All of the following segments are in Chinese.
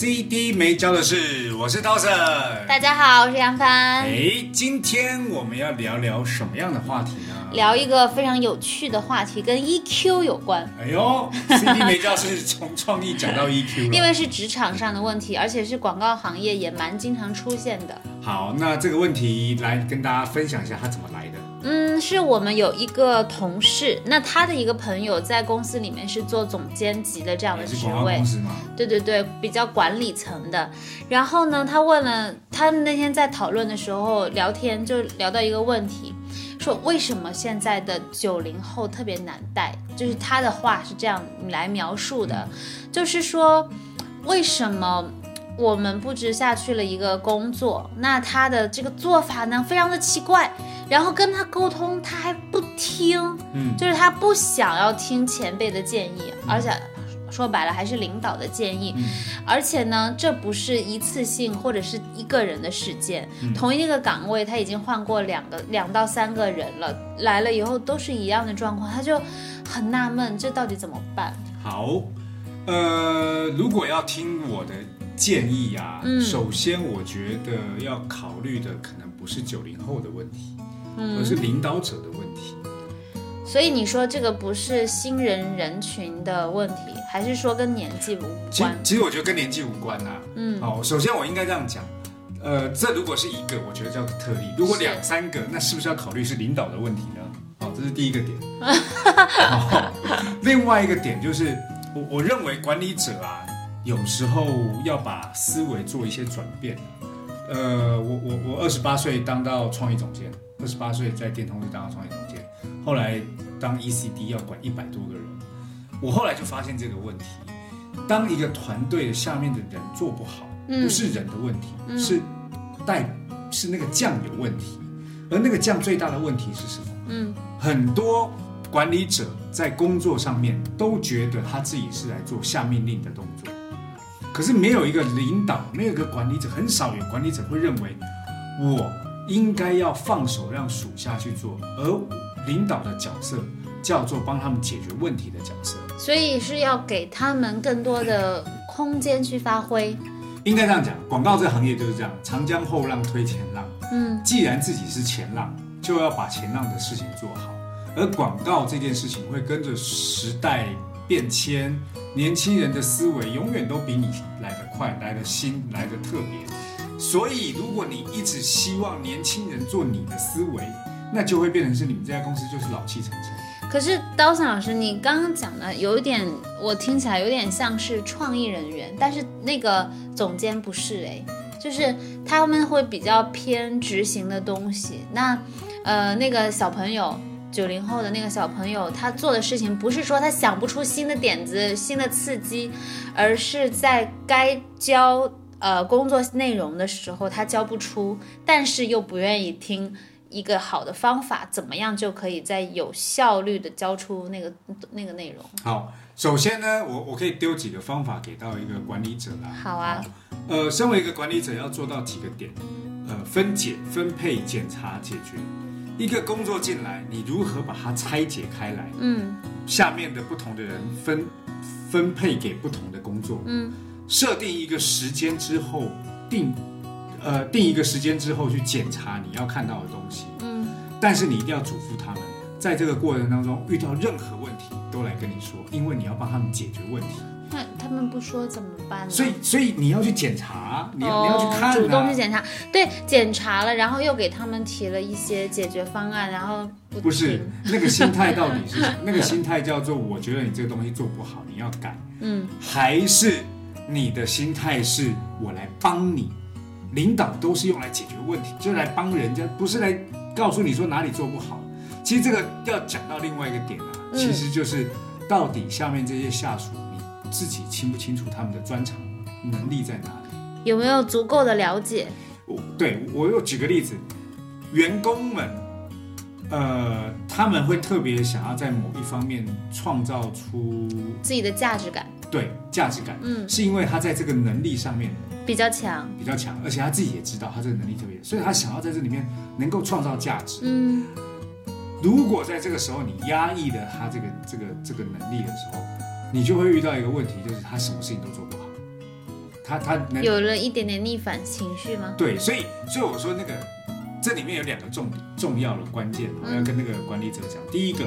CD 没教的事，我是刀神。大家好，我是杨帆。哎，今天我们要聊聊什么样的话题呢？聊一个非常有趣的话题，跟 EQ 有关。哎呦，CD 没教是从创意讲到 EQ，因为是职场上的问题，而且是广告行业也蛮经常出现的。好，那这个问题来跟大家分享一下，它怎么来的？嗯，是我们有一个同事，那他的一个朋友在公司里面是做总监级的这样的职位，对对对，比较管理层的。然后呢，他问了，他们那天在讨论的时候聊天，就聊到一个问题，说为什么现在的九零后特别难带？就是他的话是这样来描述的，就是说为什么？我们布置下去了一个工作，那他的这个做法呢，非常的奇怪，然后跟他沟通，他还不听，嗯，就是他不想要听前辈的建议，而且说白了还是领导的建议，而且呢，这不是一次性或者是一个人的事件，同一个岗位他已经换过两个两到三个人了，来了以后都是一样的状况，他就很纳闷，这到底怎么办？好，呃，如果要听我的。建议啊，首先我觉得要考虑的可能不是九零后的问题，而是领导者的问题。所以你说这个不是新人人群的问题，还是说跟年纪无关？其实我觉得跟年纪无关啊。嗯，好，首先我应该这样讲，呃，这如果是一个，我觉得叫特例；如果两三个，那是不是要考虑是领导的问题呢？好，这是第一个点。另外一个点就是，我我认为管理者啊。有时候要把思维做一些转变。呃，我我我二十八岁当到创意总监，二十八岁在电通就当到创意总监，后来当 ECD 要管一百多个人，我后来就发现这个问题：当一个团队下面的人做不好，不是人的问题，是带是那个酱有问题，而那个酱最大的问题是什么？嗯，很多管理者在工作上面都觉得他自己是来做下命令的动作。可是没有一个领导，没有一个管理者，很少有管理者会认为，我应该要放手让属下去做，而领导的角色叫做帮他们解决问题的角色。所以是要给他们更多的空间去发挥。应该这样讲，广告这个行业就是这样，长江后浪推前浪。嗯，既然自己是前浪，就要把前浪的事情做好。而广告这件事情会跟着时代。变迁，年轻人的思维永远都比你来得快，来得新，来得特别。所以，如果你一直希望年轻人做你的思维，那就会变成是你们这家公司就是老气沉沉。可是，刀森老师，你刚刚讲的有一点，我听起来有点像是创意人员，但是那个总监不是诶，就是他们会比较偏执行的东西。那，呃，那个小朋友。九零后的那个小朋友，他做的事情不是说他想不出新的点子、新的刺激，而是在该教呃工作内容的时候他教不出，但是又不愿意听一个好的方法，怎么样就可以在有效率的教出那个那个内容？好，首先呢，我我可以丢几个方法给到一个管理者啦。好啊，呃，身为一个管理者要做到几个点，呃，分解、分配、检查、解决。一个工作进来，你如何把它拆解开来？嗯，下面的不同的人分分配给不同的工作。嗯，设定一个时间之后，定呃定一个时间之后去检查你要看到的东西。嗯，但是你一定要嘱咐他们，在这个过程当中遇到任何问题都来跟你说，因为你要帮他们解决问题。那他们不说怎么办呢？所以，所以你要去检查，你要你要去看，主动去检查。对，检查了，然后又给他们提了一些解决方案，然后不是那个心态到底是 什么？那个心态叫做我觉得你这个东西做不好，你要改。嗯，还是你的心态是我来帮你？领导都是用来解决问题，就是来帮人家，不是来告诉你说哪里做不好。其实这个要讲到另外一个点啊，其实就是到底下面这些下属。自己清不清楚他们的专长能力在哪里？有没有足够的了解？我对我又举个例子，员工们，呃，他们会特别想要在某一方面创造出自己的价值感。对，价值感，嗯，是因为他在这个能力上面比较强，比较强，而且他自己也知道他这个能力特别，所以他想要在这里面能够创造价值。嗯，如果在这个时候你压抑了他这个这个这个能力的时候，你就会遇到一个问题，就是他什么事情都做不好。他他有了一点点逆反情绪吗？对，所以所以我说那个这里面有两个重重要的关键，我要跟那个管理者讲。第一个，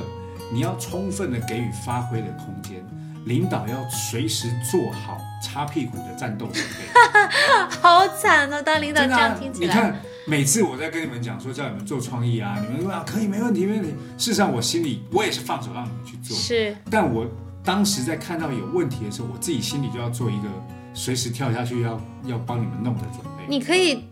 你要充分的给予发挥的空间。领导要随时做好擦屁股的战斗准备，好惨哦！当领导这样听起来，你看每次我在跟你们讲说叫你们做创意啊，你们说啊可以没问题没问题。事实上我心里我也是放手让你们去做，是。但我当时在看到有问题的时候，我自己心里就要做一个随时跳下去要要帮你们弄的准备。你可以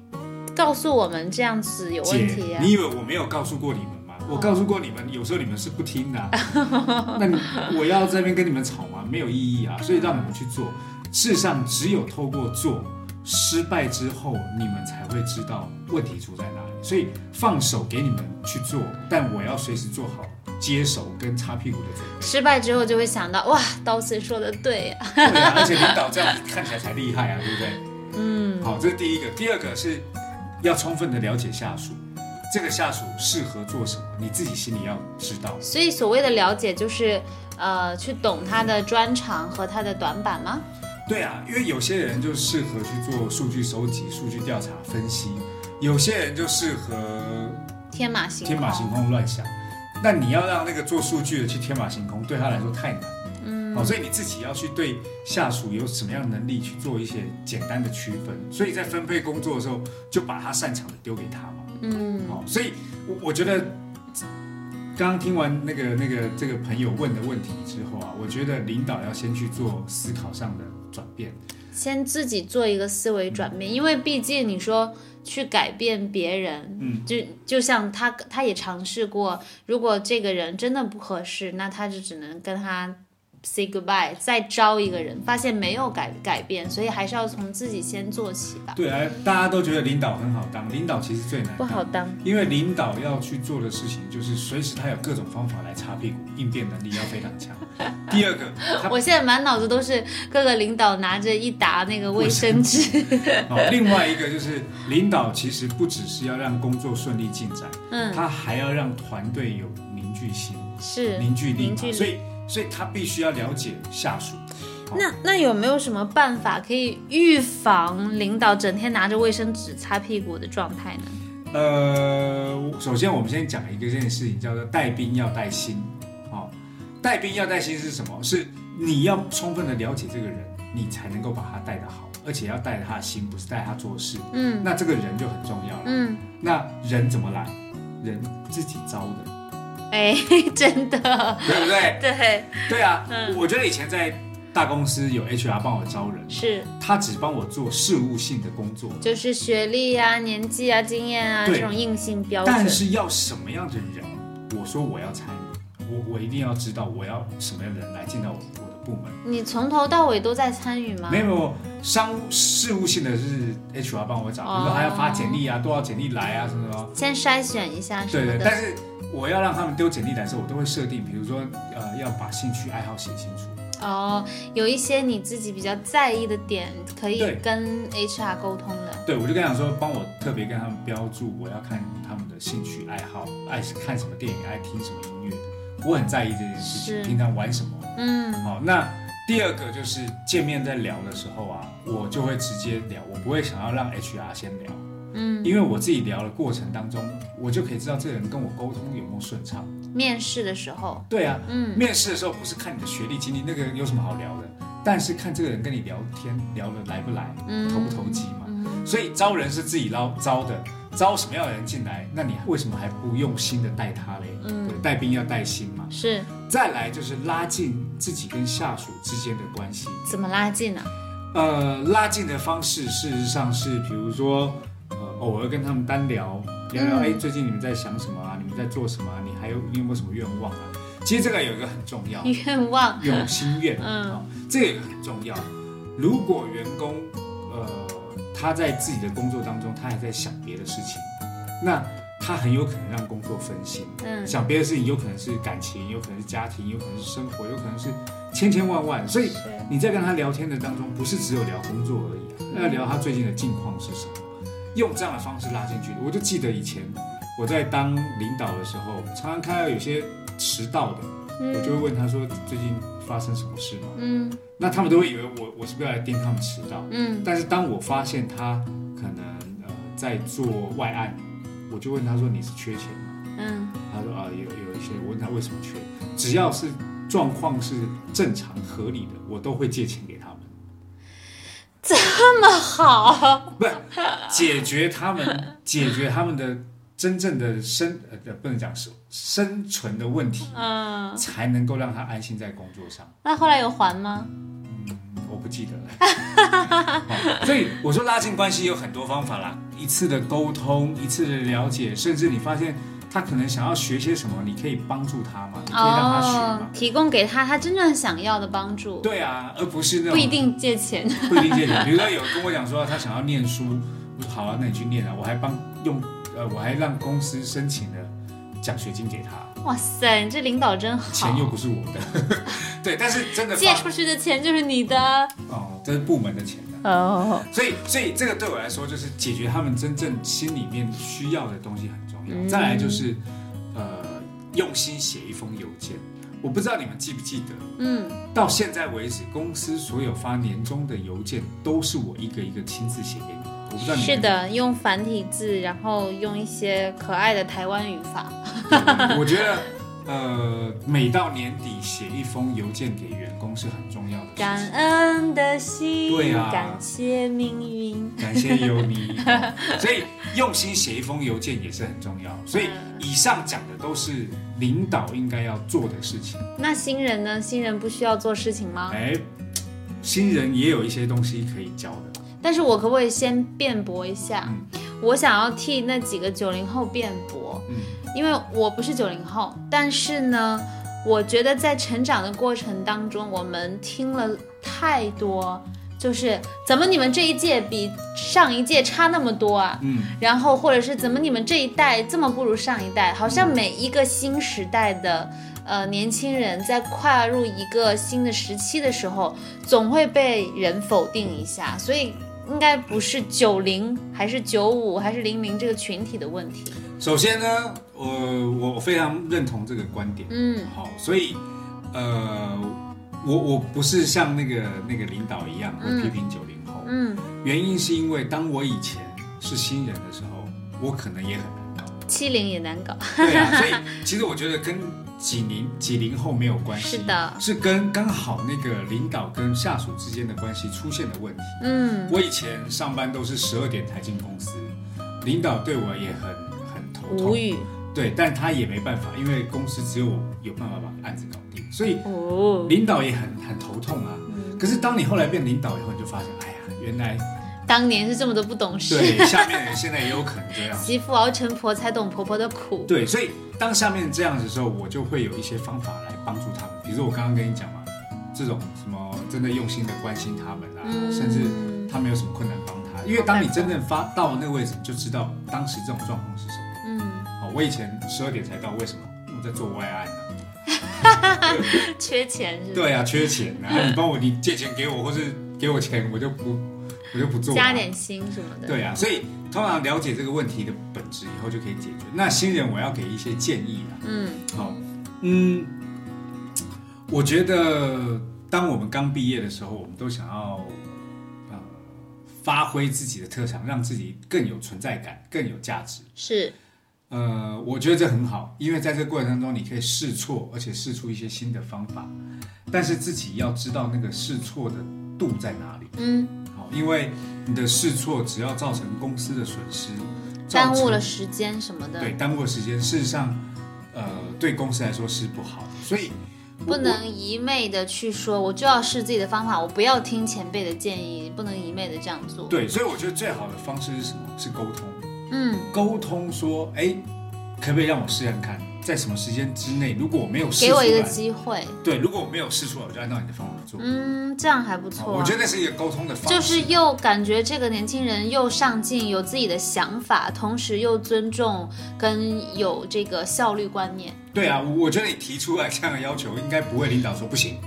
告诉我们这样子有问题啊？你以为我没有告诉过你们吗？我告诉过你们，有时候你们是不听的，那你我要这边跟你们吵吗？没有意义啊，所以让你们去做。事实上，只有透过做，失败之后，你们才会知道问题出在哪里。所以放手给你们去做，但我要随时做好接手跟擦屁股的准备。失败之后就会想到，哇，刀子说的对呀，而且领导这样看起来才厉害啊，对不对？嗯，好，这是第一个。第二个是要充分的了解下属。这个下属适合做什么，你自己心里要知道。所以所谓的了解，就是，呃，去懂他的专长和他的短板吗？对啊，因为有些人就适合去做数据收集、数据调查分析，有些人就适合天马行天马行空乱想。那你要让那个做数据的去天马行空，对他来说太难。嗯，好，所以你自己要去对下属有什么样的能力去做一些简单的区分。所以在分配工作的时候，就把他擅长的丢给他嘛。嗯，好，所以，我我觉得，刚刚听完那个那个这个朋友问的问题之后啊，我觉得领导要先去做思考上的转变，先自己做一个思维转变，因为毕竟你说去改变别人，嗯，就就像他他也尝试过，如果这个人真的不合适，那他就只能跟他。Say goodbye，再招一个人，发现没有改改变，所以还是要从自己先做起吧。对啊，大家都觉得领导很好当，领导其实最难，不好当。因为领导要去做的事情，就是随时他有各种方法来擦屁股，应变能力要非常强。第二个，我现在满脑子都是各个领导拿着一沓那个卫生纸。好，另外一个就是领导其实不只是要让工作顺利进展，嗯，他还要让团队有凝聚心，是凝聚力，所以。所以他必须要了解下属。那那有没有什么办法可以预防领导整天拿着卫生纸擦屁股的状态呢？呃，首先我们先讲一个这件事情，叫做带兵要带心。好，带兵要带心是什么？是你要充分的了解这个人，你才能够把他带得好，而且要带着他的心，不是带他做事。嗯，那这个人就很重要了。嗯，那人怎么来？人自己招的。哎，真的，对不对？对，对啊。嗯我觉得以前在大公司有 HR 帮我招人，是他只帮我做事务性的工作，就是学历啊、年纪啊、经验啊这种硬性标准。但是要什么样的人，我说我要参与，我我一定要知道我要什么样的人来进到我部门。你从头到尾都在参与吗？没有，商务事务性的是 HR 帮我找，比如说还要发简历啊，多少简历来啊什么什么。先筛选一下，对对，但是。我要让他们丢简历来的时候，我都会设定，比如说，呃，要把兴趣爱好写清楚。哦，有一些你自己比较在意的点，可以跟 HR 沟通的。对，我就跟他说，帮我特别跟他们标注，我要看他们的兴趣爱好，爱看什么电影，爱听什么音乐，我很在意这件事情。平常玩什么？嗯。好，那第二个就是见面在聊的时候啊，我就会直接聊，我不会想要让 HR 先聊。嗯，因为我自己聊的过程当中，我就可以知道这个人跟我沟通有没有顺畅。面试的时候，对啊，嗯，面试的时候不是看你的学历经历，那个有什么好聊的？但是看这个人跟你聊天聊得来不来，投不投机嘛。所以招人是自己捞招的，招什么样的人进来，那你为什么还不用心的带他嘞？嗯，带兵要带心嘛。是。再来就是拉近自己跟下属之间的关系。怎么拉近呢？呃，拉近的方式事实上是，比如说。偶尔跟他们单聊聊聊，哎，最近你们在想什么啊？你们在做什么？啊你还有你有没有什么愿望啊？其实这个有一个很重要，愿望有心愿，嗯，这个很重要。如果员工呃，他在自己的工作当中，他还在想别的事情，那他很有可能让工作分心。嗯，想别的事情，有可能是感情，有可能是家庭，有可能是生活，有可能是千千万万。所以你在跟他聊天的当中，不是只有聊工作而已啊，要聊他最近的近况是什么，用这样的方式拉近距离。我就记得以前我在当领导的时候，常常看到有些迟到的，我就会问他说最近。发生什么事吗？嗯，那他们都会以为我我是不是要来盯他们迟到？嗯，但是当我发现他可能呃在做外案，我就问他说你是缺钱吗？嗯，他说啊有有一些，我问他为什么缺，只要是状况是正常合理的，我都会借钱给他们。这么好？不是解决他们解决他们的。真正的生呃不能讲是生存的问题，嗯，才能够让他安心在工作上。那后来有还吗？不记得了。所以我说拉近关系有很多方法啦，一次的沟通，一次的了解，甚至你发现他可能想要学些什么，你可以帮助他嘛，你可以让他学嘛，提供给他他真正想要的帮助。对啊，而不是那种不一定借钱，不一定借钱。比如说有跟我讲说他想要念书，我说好啊，那你去念啊，我还帮用。呃，我还让公司申请了奖学金给他。哇塞，你这领导真好。钱又不是我的，对，但是真的借出去的钱就是你的。哦，这是部门的钱的。哦。所以，所以这个对我来说，就是解决他们真正心里面需要的东西很重要。再来就是，呃，用心写一封邮件。我不知道你们记不记得，嗯，到现在为止，公司所有发年终的邮件都是我一个一个亲自写给你。是的，用繁体字，然后用一些可爱的台湾语法。我觉得，呃，每到年底写一封邮件给员工是很重要的。感恩的心，对啊，感谢命运，感谢有你。所以用心写一封邮件也是很重要。所以以上讲的都是领导应该要做的事情。那新人呢？新人不需要做事情吗？哎，新人也有一些东西可以教的。但是我可不可以先辩驳一下？我想要替那几个九零后辩驳，嗯因为我不是九零后，但是呢，我觉得在成长的过程当中，我们听了太多，就是怎么你们这一届比上一届差那么多啊？嗯，然后或者是怎么你们这一代这么不如上一代？好像每一个新时代的呃年轻人在跨入一个新的时期的时候，总会被人否定一下，所以。应该不是九零还是九五还是零零这个群体的问题。首先呢，我我非常认同这个观点。嗯，好，所以呃，我我不是像那个那个领导一样会批评九零后。嗯，原因是因为当我以前是新人的时候，我可能也很难搞。七零也难搞。对啊，所以其实我觉得跟。几零几零后没有关系，是的，是跟刚好那个领导跟下属之间的关系出现了问题。嗯，我以前上班都是十二点才进公司，领导对我也很很头痛，无语。对，但他也没办法，因为公司只有我有办法把案子搞定，所以领导也很很头痛啊。可是当你后来变领导以后，你就发现，哎呀，原来。当年是这么多不懂事，对，下面人现在也有可能这样。媳妇熬成婆，才懂婆婆的苦。对，所以当下面这样子的时候，我就会有一些方法来帮助他们。比如说我刚刚跟你讲嘛，这种什么真的用心的关心他们啊，甚至他们有什么困难帮他。因为当你真正发到那个位置，你就知道当时这种状况是什么。嗯，好，我以前十二点才到，为什么？我在做外案呢。缺钱是？对啊，缺钱啊！你帮我，你借钱给我，或是给我钱，我就不。我就不做，加点心什么的。对啊，所以通常了解这个问题的本质以后，就可以解决。那新人我要给一些建议啦。嗯，好，嗯，我觉得当我们刚毕业的时候，我们都想要呃发挥自己的特长，让自己更有存在感，更有价值。是，呃，我觉得这很好，因为在这个过程当中，你可以试错，而且试出一些新的方法。但是自己要知道那个试错的度在哪里。嗯。因为你的试错只要造成公司的损失，耽误了时间什么的，对，耽误了时间，事实上，呃，对公司来说是不好的，所以不能一昧的去说，我就要试自己的方法，我不要听前辈的建议，不能一昧的这样做。对，所以我觉得最好的方式是什么？是沟通。嗯，沟通说，哎，可不可以让我试看看？在什么时间之内，如果我没有试给我一个机会，对，如果我没有试出来，我就按照你的方法做。嗯，这样还不错。我觉得那是一个沟通的方式，就是又感觉这个年轻人又上进，有自己的想法，同时又尊重跟有这个效率观念。对啊，我觉得你提出来这样的要求，应该不会领导说不行。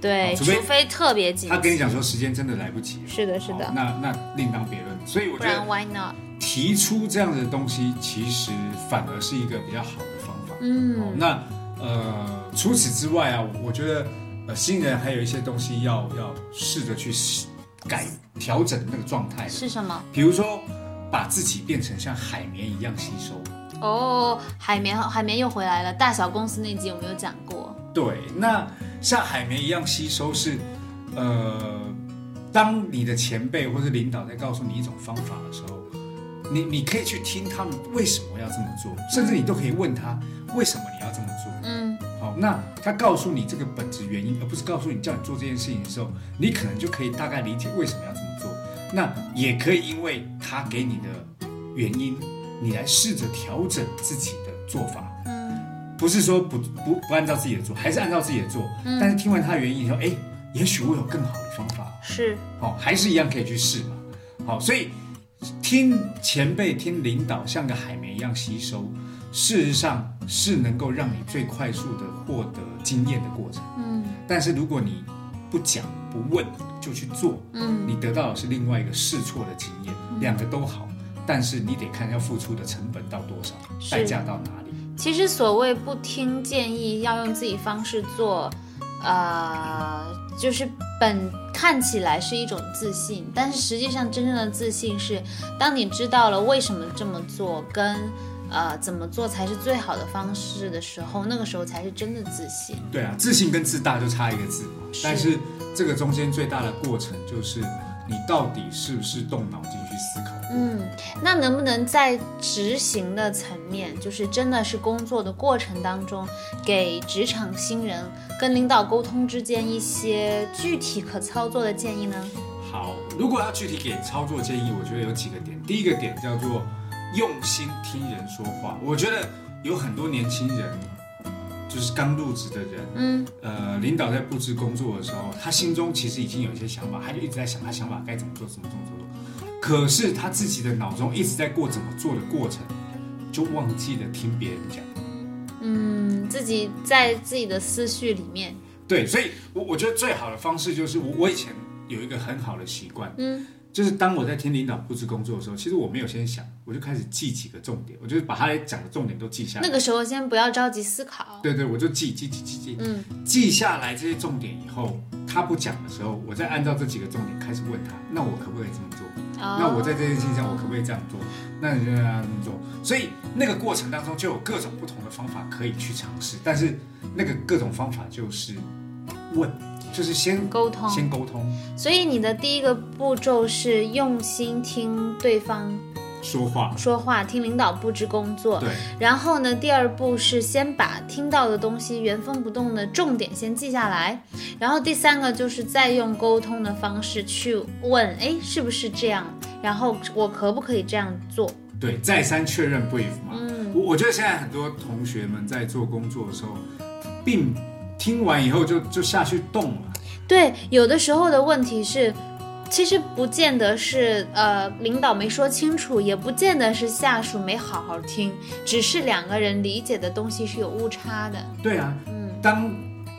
对，除非特别紧，他跟你讲说时间真的来不及。是的，是的。那那另当别论。所以我觉得，Why not？提出这样的东西，其实反而是一个比较好的嗯。那呃，除此之外啊，我觉得呃，新人还有一些东西要要试着去改调整那个状态。是什么？比如说，把自己变成像海绵一样吸收。哦，海绵，海绵又回来了。大小公司那集有没有讲过？对，那。像海绵一样吸收是，呃，当你的前辈或者领导在告诉你一种方法的时候，你你可以去听他们为什么要这么做，甚至你都可以问他为什么你要这么做。嗯，好，那他告诉你这个本质原因，而不是告诉你叫你做这件事情的时候，你可能就可以大概理解为什么要这么做。那也可以因为他给你的原因，你来试着调整自己的做法。嗯不是说不不不按照自己的做，还是按照自己的做。嗯。但是听完他的原因以后，哎，也许我有更好的方法。是。好，还是一样可以去试嘛。好，所以听前辈、听领导，像个海绵一样吸收，事实上是能够让你最快速的获得经验的过程。嗯。但是如果你不讲不问就去做，嗯，你得到的是另外一个试错的经验。两个都好，但是你得看要付出的成本到多少，代价到哪里。其实所谓不听建议，要用自己方式做，呃，就是本看起来是一种自信，但是实际上真正的自信是，当你知道了为什么这么做，跟呃怎么做才是最好的方式的时候，那个时候才是真的自信。对啊，自信跟自大就差一个字，但是这个中间最大的过程就是。你到底是不是动脑筋去思考？嗯，那能不能在执行的层面，就是真的是工作的过程当中，给职场新人跟领导沟通之间一些具体可操作的建议呢？好，如果要具体给操作建议，我觉得有几个点。第一个点叫做用心听人说话。我觉得有很多年轻人。就是刚入职的人，嗯，呃，领导在布置工作的时候，他心中其实已经有一些想法，他就一直在想他想法该怎么做，怎么做，怎么做。可是他自己的脑中一直在过怎么做的过程，就忘记了听别人讲。嗯，自己在自己的思绪里面。对，所以，我我觉得最好的方式就是我我以前有一个很好的习惯，嗯。就是当我在听领导布置工作的时候，其实我没有先想，我就开始记几个重点，我就是把他讲的重点都记下来。那个时候先不要着急思考。对对，我就记记记记记，嗯，记下来这些重点以后，他不讲的时候，我再按照这几个重点开始问他，那我可不可以这么做？那我在这件事情上，我可不可以这样做？那你就让他这么做。所以那个过程当中就有各种不同的方法可以去尝试，但是那个各种方法就是问。就是先沟通，先沟通。所以你的第一个步骤是用心听对方说话，说话听领导布置工作。对。然后呢，第二步是先把听到的东西原封不动的重点先记下来。然后第三个就是再用沟通的方式去问，哎，是不是这样？然后我可不可以这样做？对，再三确认 brief 嘛。嗯。我我觉得现在很多同学们在做工作的时候，并。听完以后就就下去动了。对，有的时候的问题是，其实不见得是呃领导没说清楚，也不见得是下属没好好听，只是两个人理解的东西是有误差的。对啊，嗯，当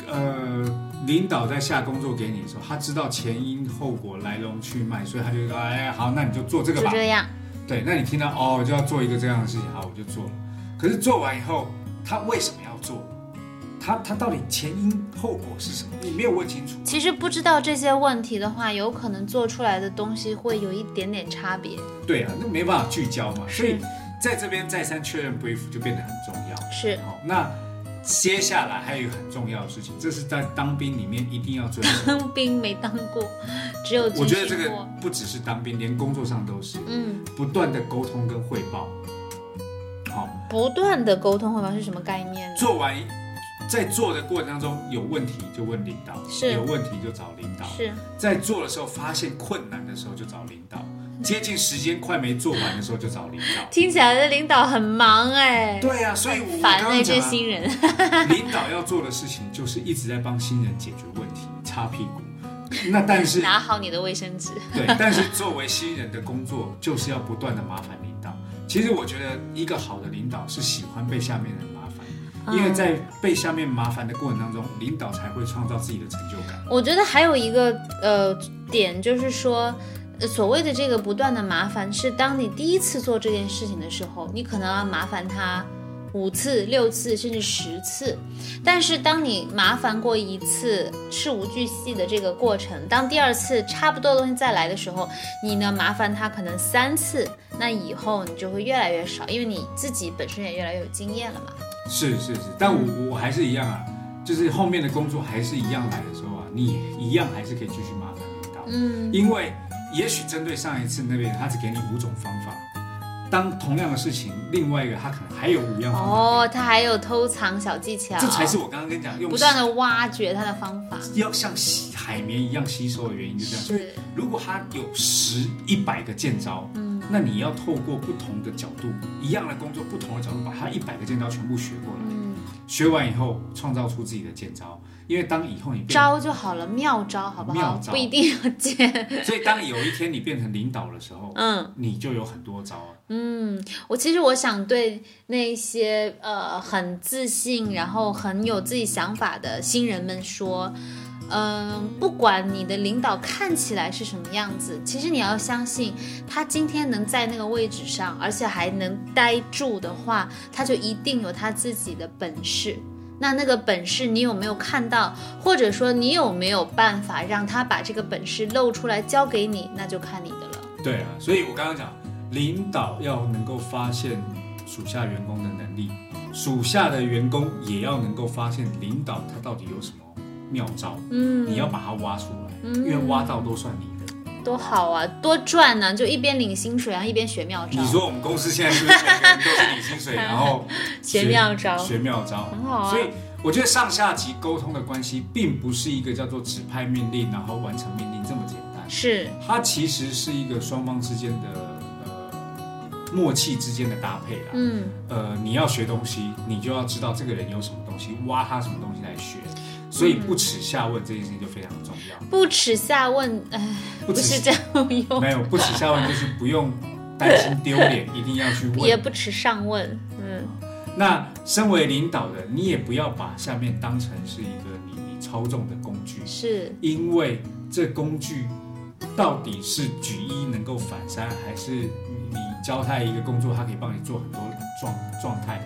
呃领导在下工作给你的时候，他知道前因后果、来龙去脉，所以他就说，哎，好，那你就做这个吧。就这样。对，那你听到哦，就要做一个这样的事情，好，我就做了。可是做完以后，他为什么要做？他他到底前因后果是什么？你没有问清楚。其实不知道这些问题的话，有可能做出来的东西会有一点点差别。对啊，那没办法聚焦嘛。所以在这边再三确认 brief 就变得很重要。是。好，那接下来还有一个很重要的事情，这是在当兵里面一定要遵守。当兵没当过，只有我觉得这个不只是当兵，连工作上都是。嗯。不断的沟通跟汇报。好。不断的沟通汇报是什么概念？做完。在做的过程当中有问题就问领导，是有问题就找领导。是在做的时候发现困难的时候就找领导，接近时间快没做完的时候就找领导。听起来这领导很忙哎。对啊，所以我烦那些新人。领导要做的事情就是一直在帮新人解决问题、擦屁股。那但是拿好你的卫生纸。对，但是作为新人的工作就是要不断的麻烦领导。其实我觉得一个好的领导是喜欢被下面人因为在被下面麻烦的过程当中，领导才会创造自己的成就感。我觉得还有一个呃点就是说。所谓的这个不断的麻烦，是当你第一次做这件事情的时候，你可能要麻烦他五次、六次，甚至十次。但是当你麻烦过一次事无巨细的这个过程，当第二次差不多的东西再来的时候，你呢麻烦他可能三次，那以后你就会越来越少，因为你自己本身也越来越有经验了嘛。是是是，但我我还是一样啊，就是后面的工作还是一样来的时候啊，你一样还是可以继续麻烦领导，嗯，因为。也许针对上一次那边，他只给你五种方法。当同样的事情，另外一个他可能还有五样方法。哦，他还有偷藏小技巧。这才是我刚刚跟你讲，用不断的挖掘他的方法，要像吸海绵一样吸收的原因就这样。是。如果他有十一百个剑招，嗯，那你要透过不同的角度，一样的工作，不同的角度，把它一百个剑招全部学过来。嗯。学完以后，创造出自己的剑招。因为当以后你招就好了，妙招好不好？妙招不一定要剑。所以当有一天你变成领导的时候，嗯，你就有很多招啊。嗯，我其实我想对那些呃很自信，然后很有自己想法的新人们说，嗯，嗯不管你的领导看起来是什么样子，其实你要相信，他今天能在那个位置上，而且还能待住的话，他就一定有他自己的本事。那那个本事你有没有看到，或者说你有没有办法让他把这个本事露出来交给你，那就看你的了。对啊，所以我刚刚讲，领导要能够发现属下员工的能力，属下的员工也要能够发现领导他到底有什么妙招。嗯，你要把它挖出来，因为挖到都算你的。多好啊，多赚呢！就一边领薪水啊，一边学妙招。你说我们公司现在是不是每个人都是领薪水，然后学妙招？学妙招很好啊。所以我觉得上下级沟通的关系，并不是一个叫做指派命令，然后完成命令这么简单。是，它其实是一个双方之间的呃默契之间的搭配啦。嗯，呃，你要学东西，你就要知道这个人有什么东西，挖他什么东西来学。所以不耻下问这件事情就非常重要。不耻下问，哎，不是这样用。没有不耻下问，就是不用担心丢脸，一定要去问。也不耻上问，嗯。那身为领导的，你也不要把下面当成是一个你你操纵的工具。是。因为这工具到底是举一能够反三，还是你教他一个工作，他可以帮你做很多状状态，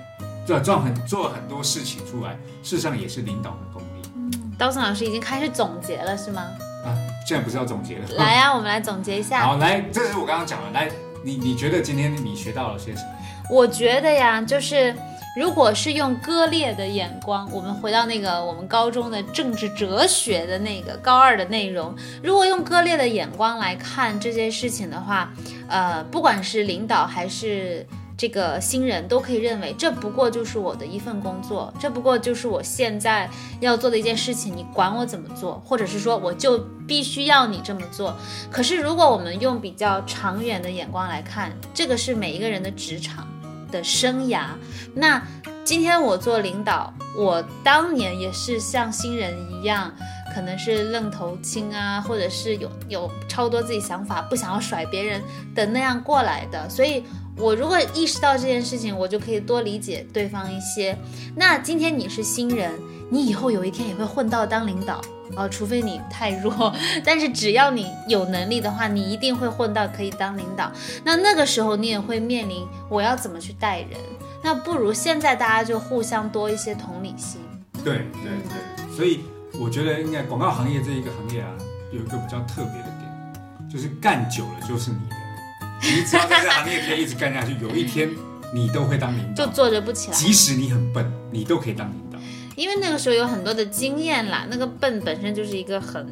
做做很做很多事情出来，事实上也是领导的功力。刀森老师已经开始总结了，是吗？啊，现在不是要总结了？来呀，我们来总结一下。好，来，这是我刚刚讲的。来，你你觉得今天你学到了些什么？我觉得呀，就是如果是用割裂的眼光，我们回到那个我们高中的政治哲学的那个高二的内容，如果用割裂的眼光来看这些事情的话，呃，不管是领导还是。这个新人都可以认为，这不过就是我的一份工作，这不过就是我现在要做的一件事情。你管我怎么做，或者是说我就必须要你这么做。可是如果我们用比较长远的眼光来看，这个是每一个人的职场的生涯。那今天我做领导，我当年也是像新人一样，可能是愣头青啊，或者是有有超多自己想法，不想要甩别人的那样过来的，所以。我如果意识到这件事情，我就可以多理解对方一些。那今天你是新人，你以后有一天也会混到当领导啊，除非你太弱。但是只要你有能力的话，你一定会混到可以当领导。那那个时候你也会面临我要怎么去带人。那不如现在大家就互相多一些同理心。对对对，所以我觉得应该广告行业这一个行业啊，有一个比较特别的点，就是干久了就是你的。你只要在这行业可以一直干下去，有一天你都会当领导，就坐着不起来。即使你很笨，你都可以当领导，因为那个时候有很多的经验啦。那个笨本身就是一个很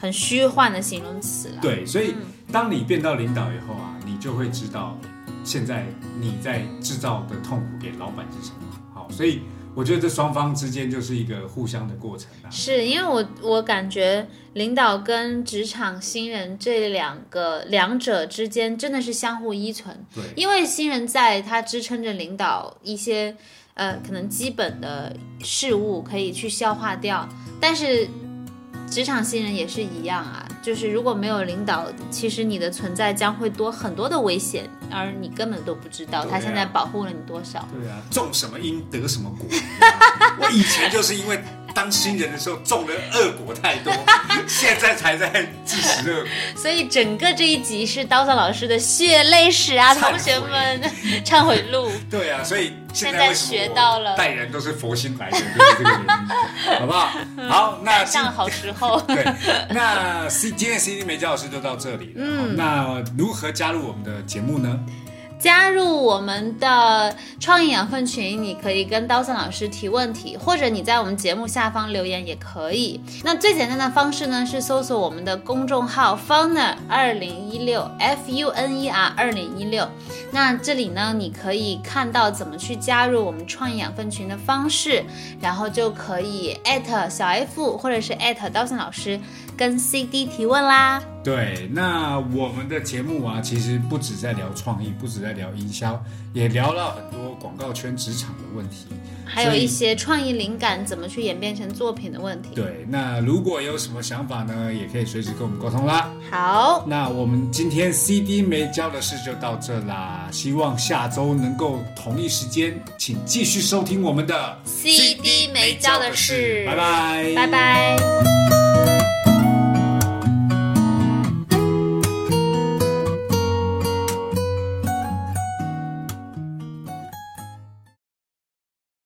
很虚幻的形容词了。对，所以当你变到领导以后啊，你就会知道现在你在制造的痛苦给老板是什么。好，所以我觉得这双方之间就是一个互相的过程啊。是因为我我感觉领导跟职场新人这两个两者之间真的是相互依存。对，因为新人在他支撑着领导一些呃可能基本的事物可以去消化掉，但是。职场新人也是一样啊，就是如果没有领导，其实你的存在将会多很多的危险，而你根本都不知道他现在保护了你多少。对啊，种什么因得什么果。我以前就是因为。当新人的时候种的恶果太多，现在才在自食恶果。所以整个这一集是刀子老师的血泪史啊，同学们，忏悔录。对啊，所以现在学到了，带人都是佛心来的，就是这个原因，好不好？好，那上好时候。对，那 C 今天 C D 梅教老师就到这里了。嗯，那如何加入我们的节目呢？加入我们的创意养分群，你可以跟刀森老师提问题，或者你在我们节目下方留言也可以。那最简单的方式呢，是搜索我们的公众号 Funer 二零一六 F U N E R 二零一六。那这里呢，你可以看到怎么去加入我们创意养分群的方式，然后就可以艾特小 F 或者是艾特刀森老师。跟 CD 提问啦。对，那我们的节目啊，其实不止在聊创意，不止在聊营销，也聊了很多广告圈、职场的问题，还有一些创意灵感怎么去演变成作品的问题。对，那如果有什么想法呢，也可以随时跟我们沟通啦。好，那我们今天 CD 没教的事就到这啦，希望下周能够同一时间，请继续收听我们的 CD 没教的事。拜拜，拜拜。